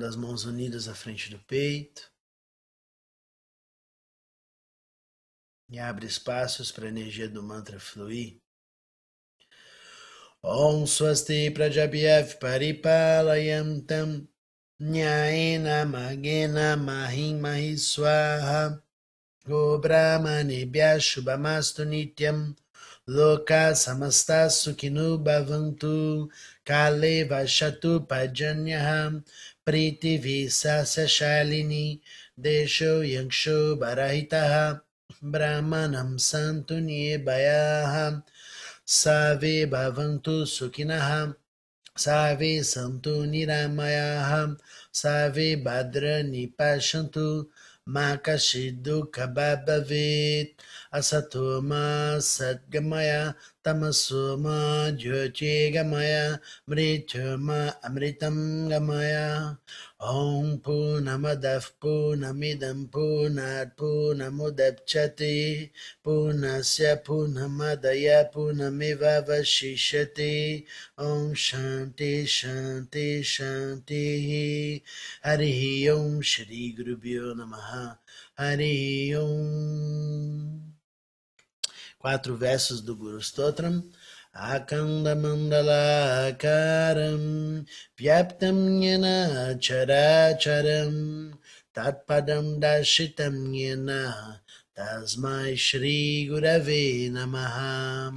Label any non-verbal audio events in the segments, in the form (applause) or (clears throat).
trazendo as mãos unidas à frente do peito. E abre espaços para a energia do mantra fluir. Om Swasti Prajabhyav Paripalayam Nyayena Magena Mahim Mahiswaha Go Brahmanebhya Shubhamastu Nityam Loka Samasta Sukhinu Bhavantu Kale Vashatu Pajanyaham पृथिवी ससशालिनी देशो यक्षो बरहितः, ब्राह्मणं सन्तु निभयाः सर्वे भवन्तु सुखिनः सर्वे सन्तु निरामयाः। सर्वे भद्रनिपाशन्तु मा कश्चिद् दुःखभाग् भवेत् असतो मा सद्गमय Sadgamaya Tamasoma Jyotigamaya Mrityama Amritam Gamaya Om Punamadav Punamidam Punat Punamudapchati Punasya Punamadaya Punamiva Vashishati Om Shanti Shanti Shanti Hari Om Shri Guru Namaha Hari Om quatro versos do Guru Stotram. Akanda mandala karam pyaptam yena characharam. Tatpadam dashitam yena tasmai shri gurave namaha.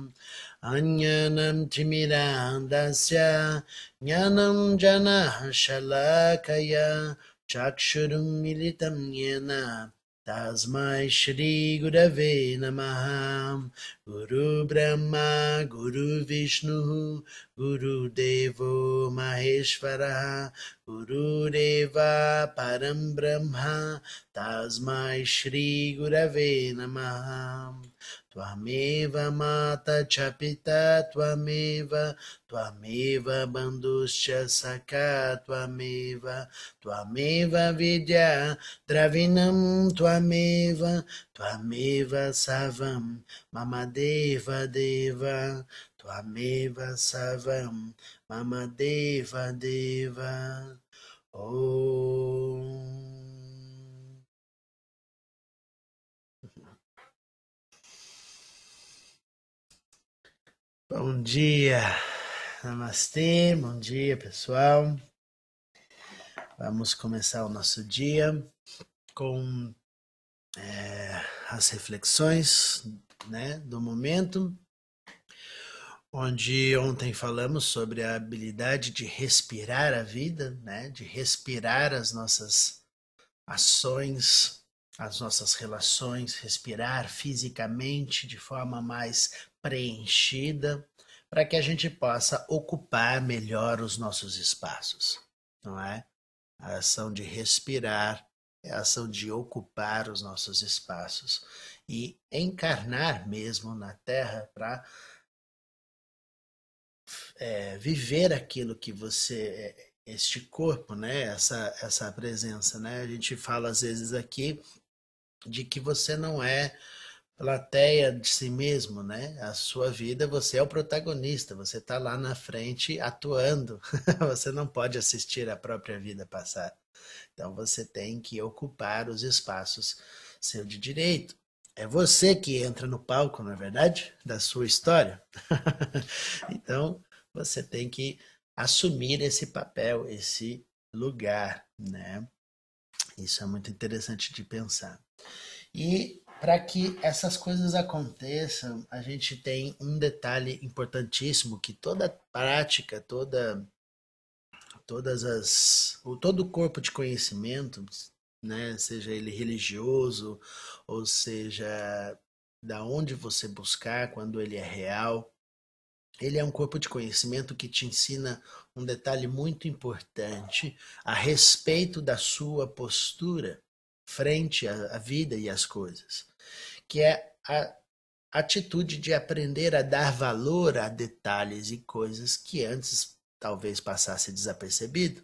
Anyanam timirandasya jnanam jana shalakaya. Chakshurum militam yena Tasmai Shri Gurave Namaha Guru Brahma Guru Vishnu Guru Devo Maheshwara Guru Deva Param Brahma. Tasmai Shri Gurave Namaha Tvameva Mata Chapita Tvameva Tvameva Banduscha Saka Tvameva Tvameva Vidya Dravinam Tvameva Tvameva Savam Mamadeva Deva Tvameva Savam Mamadeva Deva. Om Bom dia, namastê, bom dia pessoal. Vamos começar o nosso dia com é, as reflexões né, do momento, onde ontem falamos sobre a habilidade de respirar a vida, né, de respirar as nossas ações, as nossas relações, respirar fisicamente de forma mais preenchida, para que a gente possa ocupar melhor os nossos espaços, não é? A ação de respirar é a ação de ocupar os nossos espaços e encarnar mesmo na Terra para é, viver aquilo que você é, este corpo, né? Essa essa presença, né? A gente fala às vezes aqui de que você não é plateia de si mesmo, né? A sua vida, você é o protagonista, você está lá na frente atuando. (laughs) você não pode assistir a própria vida passar. Então você tem que ocupar os espaços seu de direito. É você que entra no palco, não é verdade? Da sua história. (laughs) então você tem que assumir esse papel, esse lugar, né? Isso é muito interessante de pensar. E para que essas coisas aconteçam, a gente tem um detalhe importantíssimo que toda prática, toda todas as o todo o corpo de conhecimento, né, seja ele religioso ou seja da onde você buscar quando ele é real, ele é um corpo de conhecimento que te ensina um detalhe muito importante a respeito da sua postura frente à vida e às coisas que é a atitude de aprender a dar valor a detalhes e coisas que antes talvez passasse desapercebido.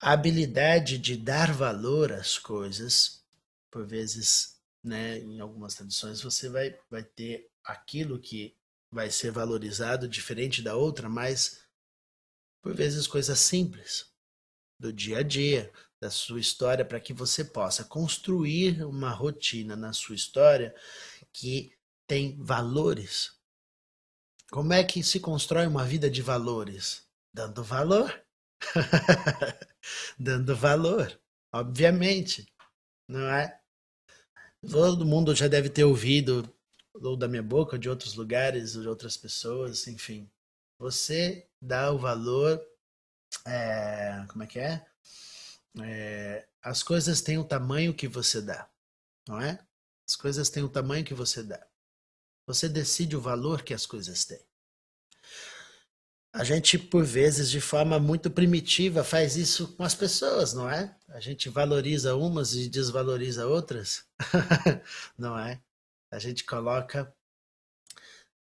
A habilidade de dar valor às coisas, por vezes, né, em algumas tradições, você vai, vai ter aquilo que vai ser valorizado diferente da outra, mas por vezes coisas simples. do dia a dia, da sua história, para que você possa construir uma rotina na sua história que tem valores. Como é que se constrói uma vida de valores? Dando valor. (laughs) Dando valor, obviamente, não é? Todo mundo já deve ter ouvido, ou da minha boca, ou de outros lugares, ou de outras pessoas, enfim. Você dá o valor. É, como é que é? É? As coisas têm o tamanho que você dá, não é? As coisas têm o tamanho que você dá. Você decide o valor que as coisas têm. A gente, por vezes, de forma muito primitiva, faz isso com as pessoas, não é? A gente valoriza umas e desvaloriza outras, (laughs) não é? A gente coloca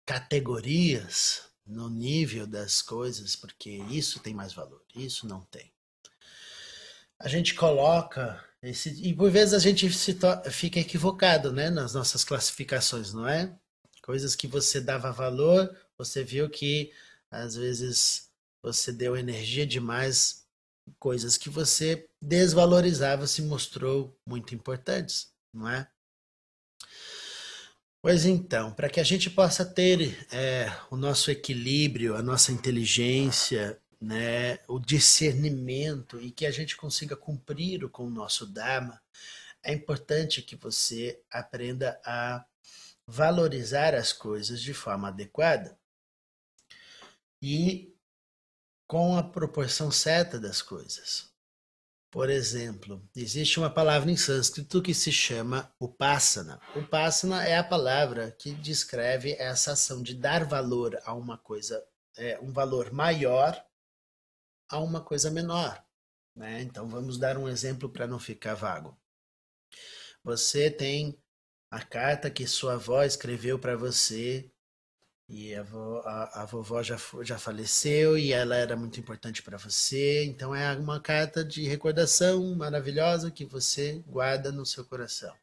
categorias no nível das coisas, porque isso tem mais valor, isso não tem. A gente coloca esse, e por vezes a gente fica equivocado, né, nas nossas classificações, não é? Coisas que você dava valor, você viu que às vezes você deu energia demais, coisas que você desvalorizava se mostrou muito importantes, não é? Pois então, para que a gente possa ter é, o nosso equilíbrio, a nossa inteligência, né, o discernimento e que a gente consiga cumprir com o nosso Dharma, é importante que você aprenda a valorizar as coisas de forma adequada e com a proporção certa das coisas. Por exemplo, existe uma palavra em sânscrito que se chama upasana. Upasana é a palavra que descreve essa ação de dar valor a uma coisa, é, um valor maior a uma coisa menor. Né? Então vamos dar um exemplo para não ficar vago. Você tem a carta que sua avó escreveu para você e a, vo, a, a, vovó já, já faleceu e ela era muito importante para você. Então é uma carta de recordação maravilhosa que você guarda no seu coração.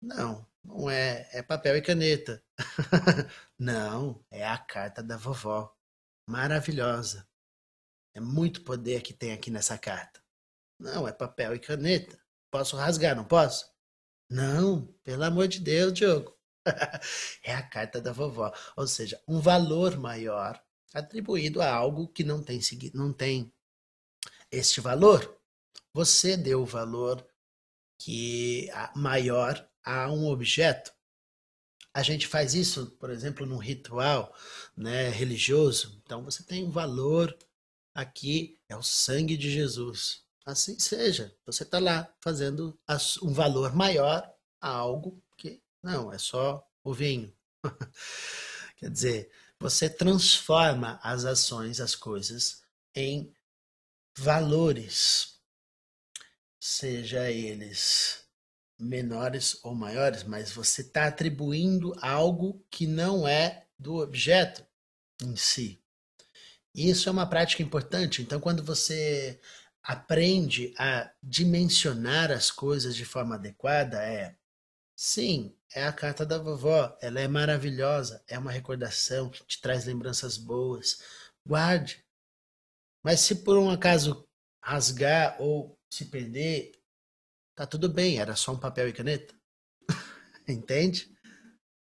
Não, não é. É papel e caneta. (laughs) não, é a carta da vovó. Maravilhosa. É muito poder que tem aqui nessa carta. Não, é papel e caneta. Posso rasgar, não posso? Não, pelo amor de Deus, Diogo. (laughs) é a carta da vovó. Ou seja, um valor maior atribuído a algo que não tem, não tem este valor. Você deu o valor que maior a um objeto. A gente faz isso, por exemplo, num ritual né, religioso. Então você tem um valor aqui, é o sangue de Jesus. Assim seja. Você está lá fazendo um valor maior a algo não, é só o vinho. (laughs) Quer dizer, você transforma as ações, as coisas, em valores, seja eles menores ou maiores, mas você está atribuindo algo que não é do objeto em si. Isso é uma prática importante. Então, quando você aprende a dimensionar as coisas de forma adequada, é sim, é a carta da vovó, ela é maravilhosa, é uma recordação, te traz lembranças boas. Guarde. Mas se por um acaso rasgar ou se perder, tá tudo bem, era só um papel e caneta. (laughs) Entende?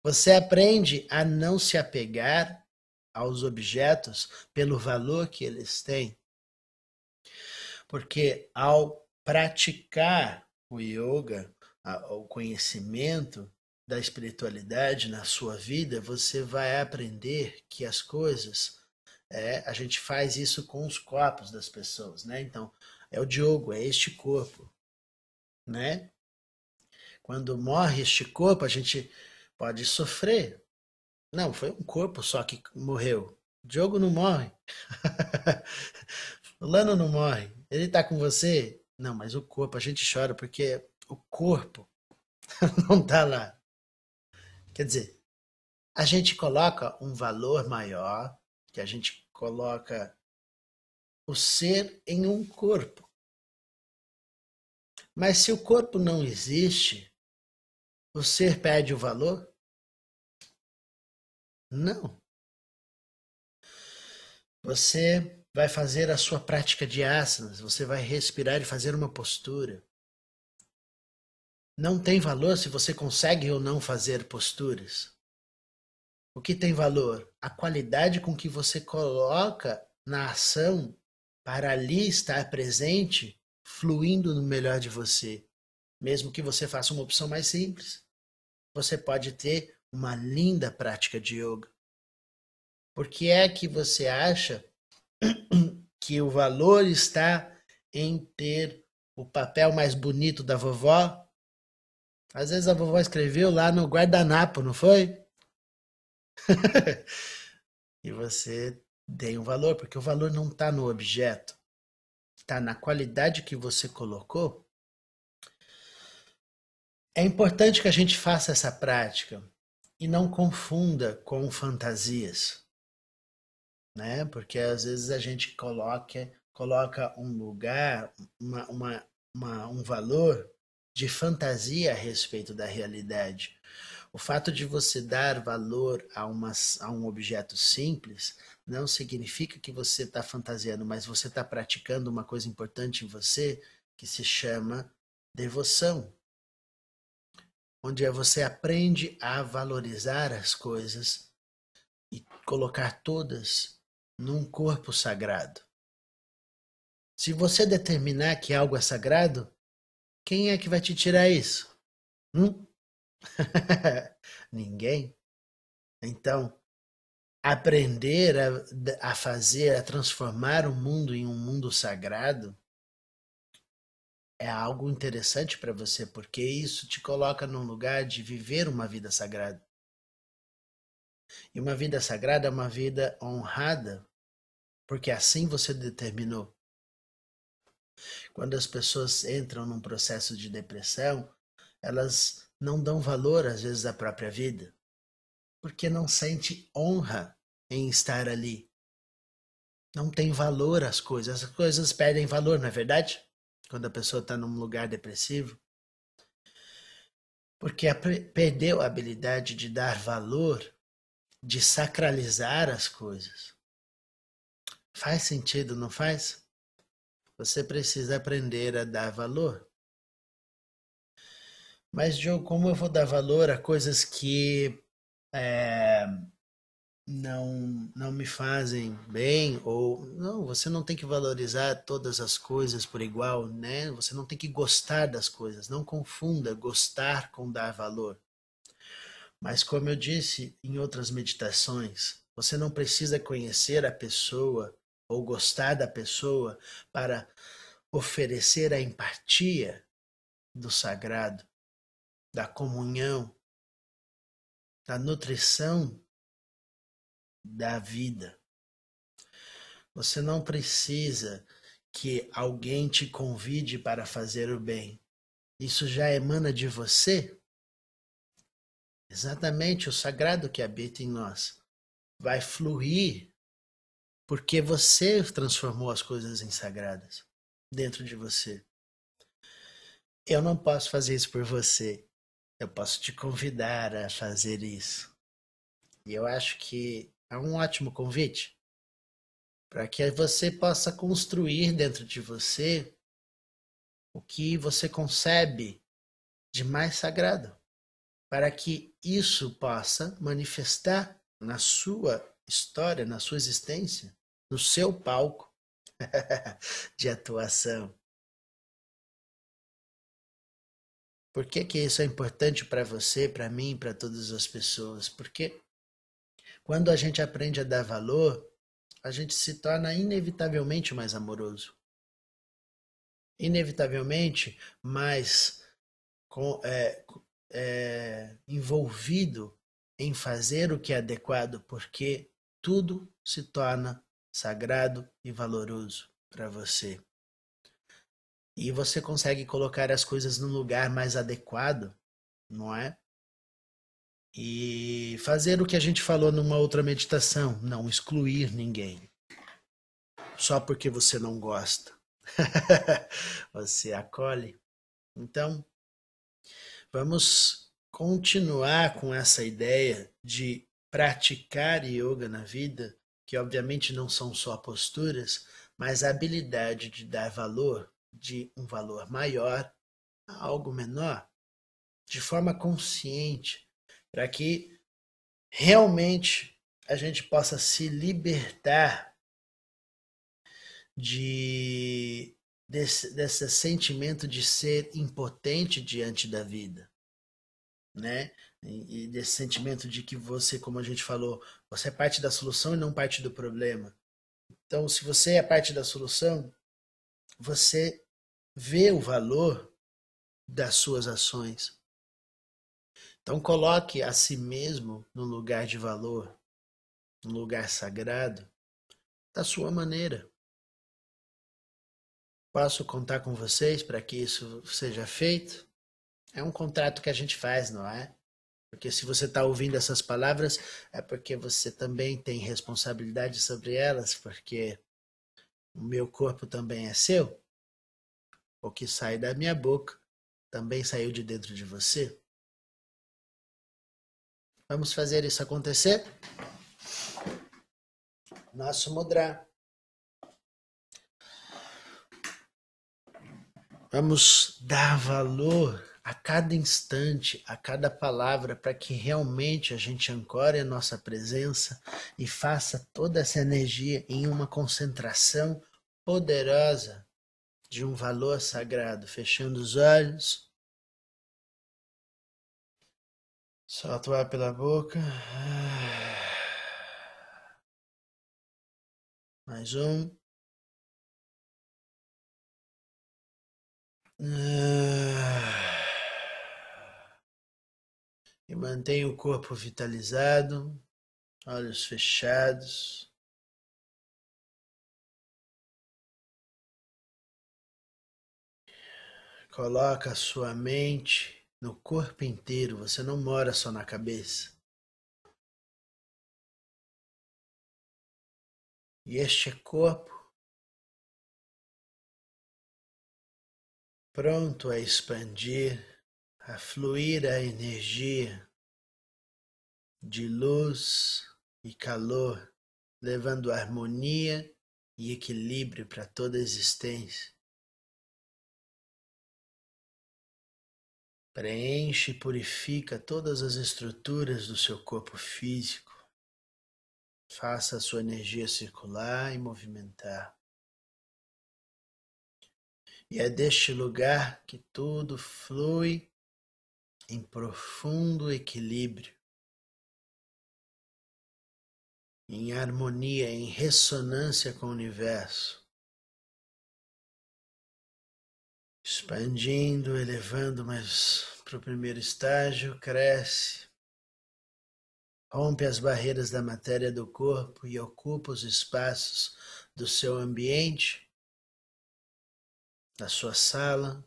Você aprende a não se apegar aos objetos pelo valor que eles têm. Porque ao praticar o yoga, o conhecimento, da espiritualidade na sua vida, você vai aprender que as coisas, é, a gente faz isso com os corpos das pessoas, né? Então, é o Diogo, é este corpo, né? Quando morre este corpo, a gente pode sofrer. Não, foi um corpo só que morreu. Diogo não morre. (laughs) Fulano não morre. Ele está com você? Não, mas o corpo, a gente chora porque o corpo (laughs) não está lá. Quer dizer, a gente coloca um valor maior, que a gente coloca o ser em um corpo. Mas se o corpo não existe, o ser perde o valor? Não. Você vai fazer a sua prática de asanas, você vai respirar e fazer uma postura. Não tem valor se você consegue ou não fazer posturas. O que tem valor? A qualidade com que você coloca na ação para ali estar presente, fluindo no melhor de você. Mesmo que você faça uma opção mais simples, você pode ter uma linda prática de yoga. Por que é que você acha (clears throat) que o valor está em ter o papel mais bonito da vovó? Às vezes a vovó escreveu lá no guardanapo, não foi? (laughs) e você tem um valor, porque o valor não está no objeto, está na qualidade que você colocou. É importante que a gente faça essa prática e não confunda com fantasias, né? Porque às vezes a gente coloca, coloca um lugar, uma, uma, uma, um valor de fantasia a respeito da realidade. O fato de você dar valor a, uma, a um objeto simples não significa que você está fantasiando, mas você está praticando uma coisa importante em você que se chama devoção. Onde é você aprende a valorizar as coisas e colocar todas num corpo sagrado. Se você determinar que algo é sagrado, quem é que vai te tirar isso? Hum? (laughs) Ninguém. Então, aprender a, a fazer, a transformar o mundo em um mundo sagrado é algo interessante para você, porque isso te coloca num lugar de viver uma vida sagrada. E uma vida sagrada é uma vida honrada, porque assim você determinou. Quando as pessoas entram num processo de depressão, elas não dão valor às vezes à própria vida, porque não sente honra em estar ali. Não tem valor as coisas, as coisas perdem valor, não é verdade? Quando a pessoa está num lugar depressivo. Porque perdeu a habilidade de dar valor, de sacralizar as coisas. Faz sentido, não faz? Você precisa aprender a dar valor. Mas, Joe, como eu vou dar valor a coisas que é, não, não me fazem bem? Ou, não, você não tem que valorizar todas as coisas por igual, né? Você não tem que gostar das coisas. Não confunda gostar com dar valor. Mas, como eu disse em outras meditações, você não precisa conhecer a pessoa ou gostar da pessoa para oferecer a empatia do sagrado da comunhão, da nutrição da vida. Você não precisa que alguém te convide para fazer o bem. Isso já emana de você. Exatamente o sagrado que habita em nós vai fluir porque você transformou as coisas em sagradas dentro de você. Eu não posso fazer isso por você eu posso te convidar a fazer isso. E eu acho que é um ótimo convite para que você possa construir dentro de você o que você concebe de mais sagrado, para que isso possa manifestar na sua história, na sua existência, no seu palco (laughs) de atuação. Por que, que isso é importante para você, para mim, para todas as pessoas? Porque quando a gente aprende a dar valor, a gente se torna inevitavelmente mais amoroso. Inevitavelmente mais com, é, é, envolvido em fazer o que é adequado, porque tudo se torna sagrado e valoroso para você e você consegue colocar as coisas no lugar mais adequado, não é? E fazer o que a gente falou numa outra meditação, não excluir ninguém. Só porque você não gosta. (laughs) você acolhe. Então, vamos continuar com essa ideia de praticar yoga na vida, que obviamente não são só posturas, mas a habilidade de dar valor de um valor maior a algo menor, de forma consciente, para que realmente a gente possa se libertar de desse, desse sentimento de ser impotente diante da vida, né? E, e desse sentimento de que você, como a gente falou, você é parte da solução e não parte do problema. Então, se você é parte da solução, você vê o valor das suas ações. Então, coloque a si mesmo no lugar de valor, no lugar sagrado, da sua maneira. Posso contar com vocês para que isso seja feito? É um contrato que a gente faz, não é? Porque se você está ouvindo essas palavras, é porque você também tem responsabilidade sobre elas, porque o meu corpo também é seu. O que sai da minha boca também saiu de dentro de você. Vamos fazer isso acontecer? Nosso mudra. Vamos dar valor a cada instante, a cada palavra, para que realmente a gente ancore a nossa presença e faça toda essa energia em uma concentração poderosa de um valor sagrado. Fechando os olhos. Solta o ar pela boca. Mais um. E mantenha o corpo vitalizado, olhos fechados. Coloca a sua mente no corpo inteiro, você não mora só na cabeça. E este é corpo pronto a expandir, a fluir a energia de luz e calor, levando harmonia e equilíbrio para toda a existência. Preenche e purifica todas as estruturas do seu corpo físico. Faça a sua energia circular e movimentar. E é deste lugar que tudo flui em profundo equilíbrio, em harmonia, em ressonância com o universo. Expandindo, elevando mais para o primeiro estágio, cresce, rompe as barreiras da matéria do corpo e ocupa os espaços do seu ambiente da sua sala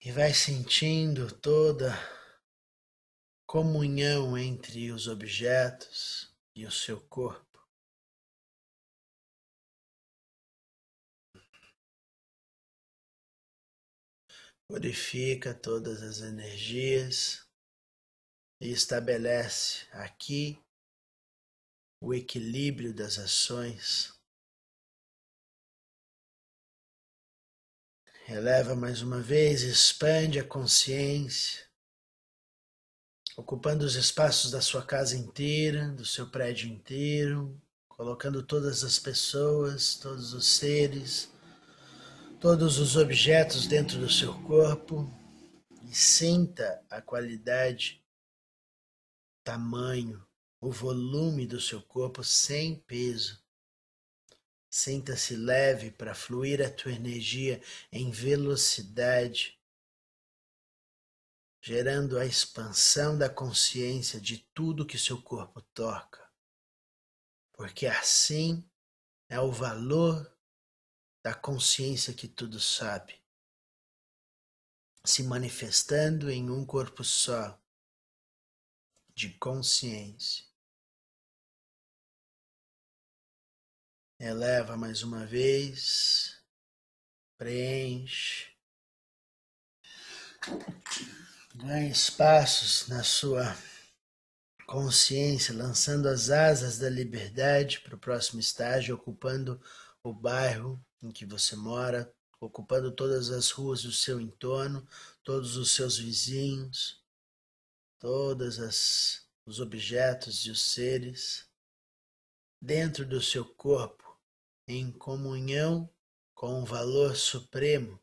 e vai sentindo toda comunhão entre os objetos e o seu corpo. Purifica todas as energias e estabelece aqui o equilíbrio das ações. Eleva mais uma vez, expande a consciência, ocupando os espaços da sua casa inteira, do seu prédio inteiro, colocando todas as pessoas, todos os seres, todos os objetos dentro do seu corpo e sinta a qualidade, tamanho, o volume do seu corpo sem peso. Sinta-se leve para fluir a tua energia em velocidade, gerando a expansão da consciência de tudo que seu corpo toca. Porque assim é o valor da consciência que tudo sabe, se manifestando em um corpo só de consciência. Eleva mais uma vez. Preenche. Ganhe espaços na sua consciência, lançando as asas da liberdade para o próximo estágio, ocupando o bairro em que você mora, ocupando todas as ruas do seu entorno, todos os seus vizinhos, todos os objetos e os seres dentro do seu corpo, em comunhão com o valor supremo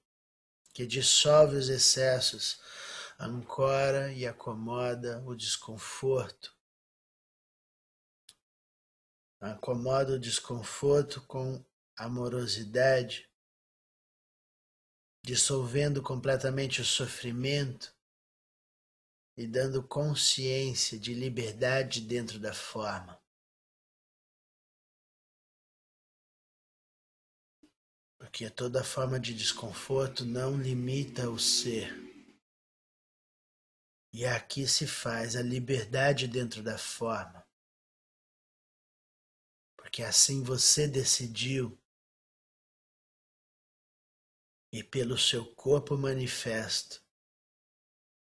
que dissolve os excessos, ancora e acomoda o desconforto. Acomoda o desconforto com amorosidade, dissolvendo completamente o sofrimento e dando consciência de liberdade dentro da forma. Porque toda forma de desconforto não limita o ser. E aqui se faz a liberdade dentro da forma. Porque assim você decidiu e pelo seu corpo manifesto.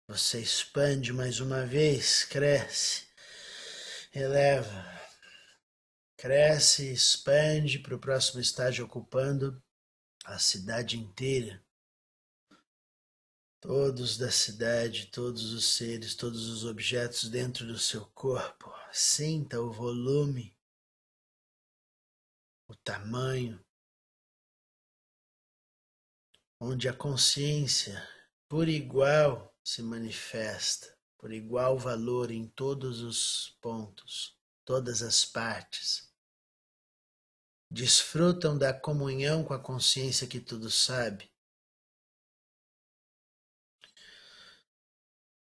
Você expande mais uma vez, cresce, eleva, cresce, expande para o próximo estágio, ocupando a cidade inteira. Todos da cidade, todos os seres, todos os objetos dentro do seu corpo. Sinta o volume, o tamanho, onde a consciência, por igual, se manifesta, por igual valor em todos os pontos, todas as partes. Desfrutam da comunhão com a consciência que tudo sabe.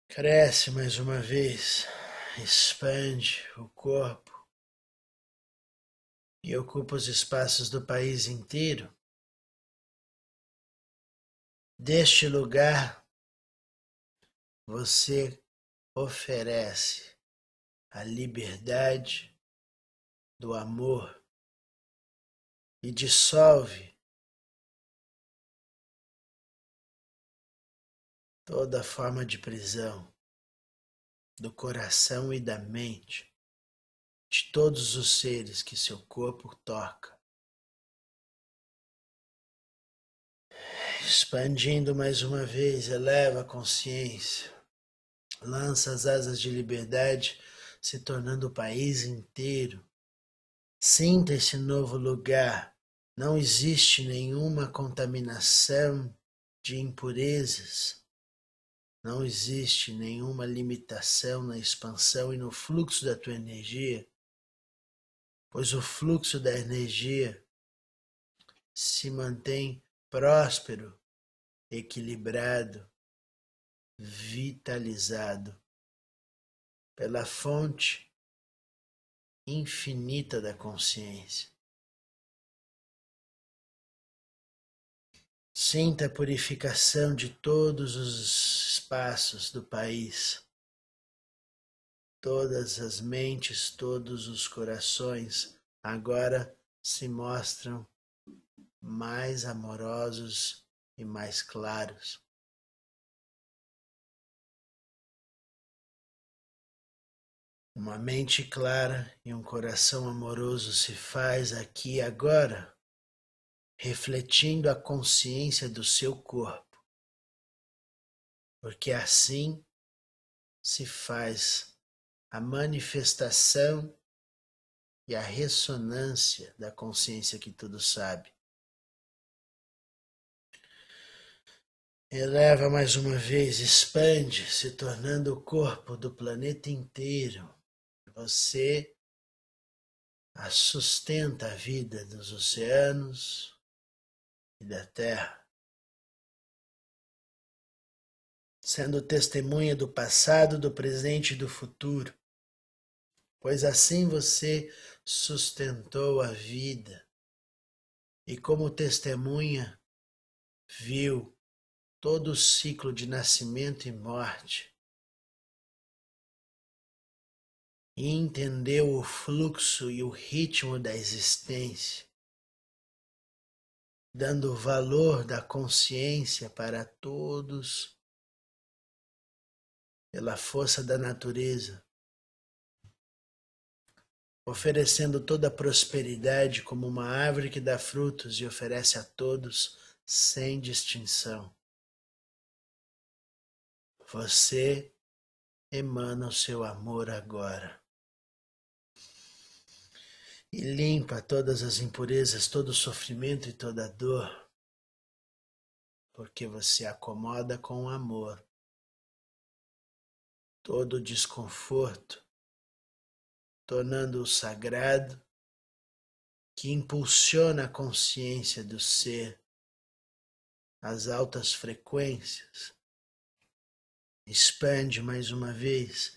Cresce mais uma vez, expande o corpo e ocupa os espaços do país inteiro Deste lugar, você oferece a liberdade do amor e dissolve toda forma de prisão do coração e da mente de todos os seres que seu corpo toca. Expandindo mais uma vez, eleva a consciência, lança as asas de liberdade, se tornando o país inteiro. Sinta esse novo lugar. Não existe nenhuma contaminação de impurezas. Não existe nenhuma limitação na expansão e no fluxo da tua energia, pois o fluxo da energia se mantém próspero, equilibrado, vitalizado pela fonte infinita da consciência. Sinta a purificação de todos os espaços do país, todas as mentes, todos os corações agora se mostram mais amorosos e mais claros. Uma mente clara e um coração amoroso se faz aqui agora, refletindo a consciência do seu corpo, porque assim se faz a manifestação e a ressonância da consciência que tudo sabe. Eleva mais uma vez, expande, se tornando o corpo do planeta inteiro. Você sustenta a vida dos oceanos e da terra, sendo testemunha do passado, do presente e do futuro, pois assim você sustentou a vida. E, como testemunha, viu todo o ciclo de nascimento e morte e entendeu o fluxo e o ritmo da existência, dando valor da consciência para todos pela força da natureza, oferecendo toda a prosperidade como uma árvore que dá frutos e oferece a todos sem distinção. Você emana o seu amor agora. E limpa todas as impurezas, todo o sofrimento e toda a dor, porque você acomoda com o amor todo o desconforto, tornando-o sagrado, que impulsiona a consciência do ser às altas frequências, expande mais uma vez,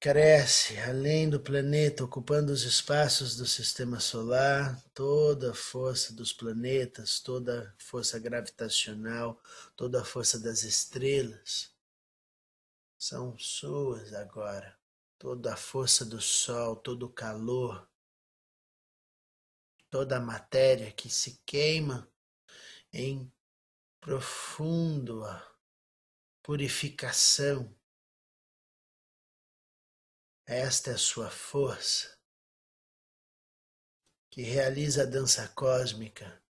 cresce além do planeta, ocupando os espaços do sistema solar, toda a força dos planetas, toda a força gravitacional, toda a força das estrelas são suas agora. Toda a força do sol, todo o calor, toda a matéria que se queima em profunda purificação. Esta é a sua força que realiza a dança cósmica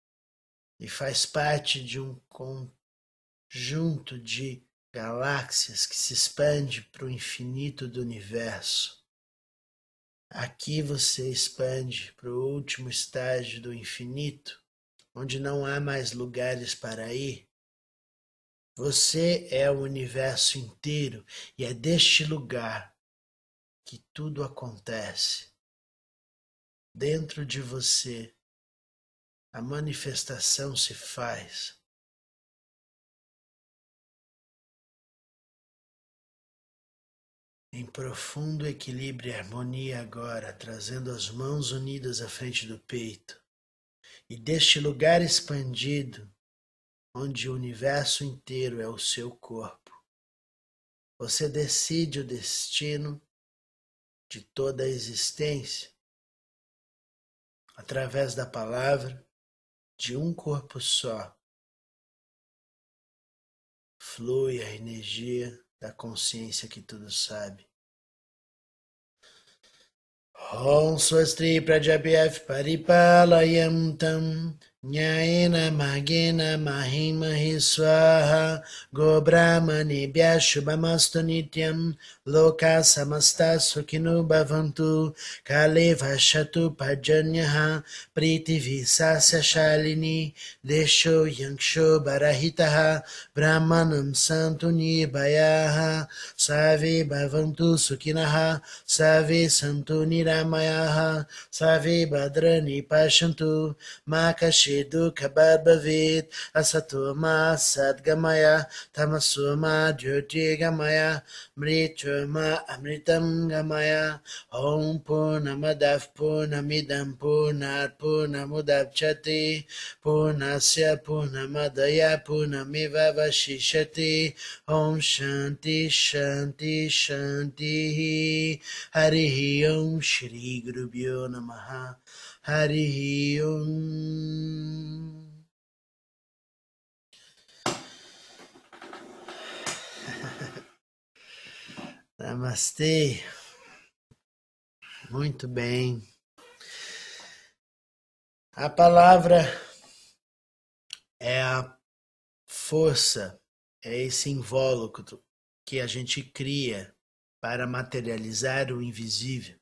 e faz parte de um conjunto de galáxias que se expande para o infinito do universo. Aqui você expande para o último estágio do infinito, onde não há mais lugares para ir. Você é o universo inteiro e é deste lugar que tudo acontece. Dentro de você, a manifestação se faz. em profundo equilíbrio e harmonia agora, trazendo as mãos unidas à frente do peito. E deste lugar expandido, onde o universo inteiro é o seu corpo, você decide o destino de toda a existência através da palavra de um corpo só. Flui a energia da consciência que tudo sabe. Om Swastri Prajapyaf Paripalayam Tam Nyayena Magena Mahimahi Swaha Gobrahmanebhya Shubhamastu Nityam Loka Samasta Sukhinu Bhavantu Kale Vashatu Pajanyaha Priti Visasya Shalini Desho Yanksho Barahitaha Brahmanam Santu Nirbayaha Save Bhavantu Sukhinaha Save Santu Niramayaha שידוק הבבית, הסתומה סד גמיה, תמסומה ג'וג'י גמיה, מריצ'ומה אמריתם גמיה, הום פונם הדף פונם אידם पुनः पुनमुदक्षति पुनस्य पुनमदया पुनमिव वशिष्यति ॐ शान्ति शान्ति शान्तिः हरिः ॐ श्रीगुरुभ्यो नमः हरिः ॐ Namastê. Muito bem. A palavra é a força, é esse invólucro que a gente cria para materializar o invisível.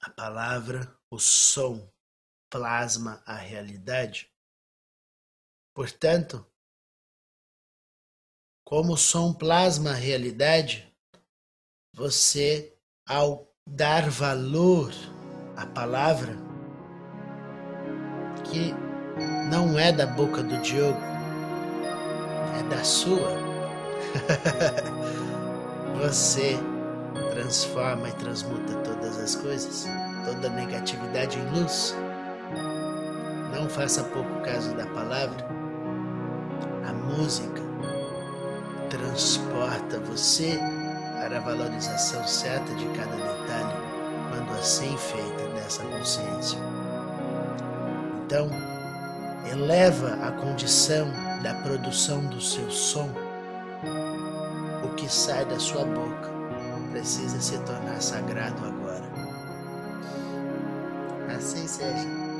A palavra, o som, plasma a realidade. Portanto, como o som plasma a realidade, você, ao dar valor à palavra, que não é da boca do Diogo, é da sua, (laughs) você transforma e transmuta todas as coisas, toda negatividade em luz. Não faça pouco caso da palavra. A música transporta você para a valorização certa de cada detalhe, quando assim feita nessa consciência. Então, eleva a condição da produção do seu som, o que sai da sua boca precisa se tornar sagrado agora. assim seja.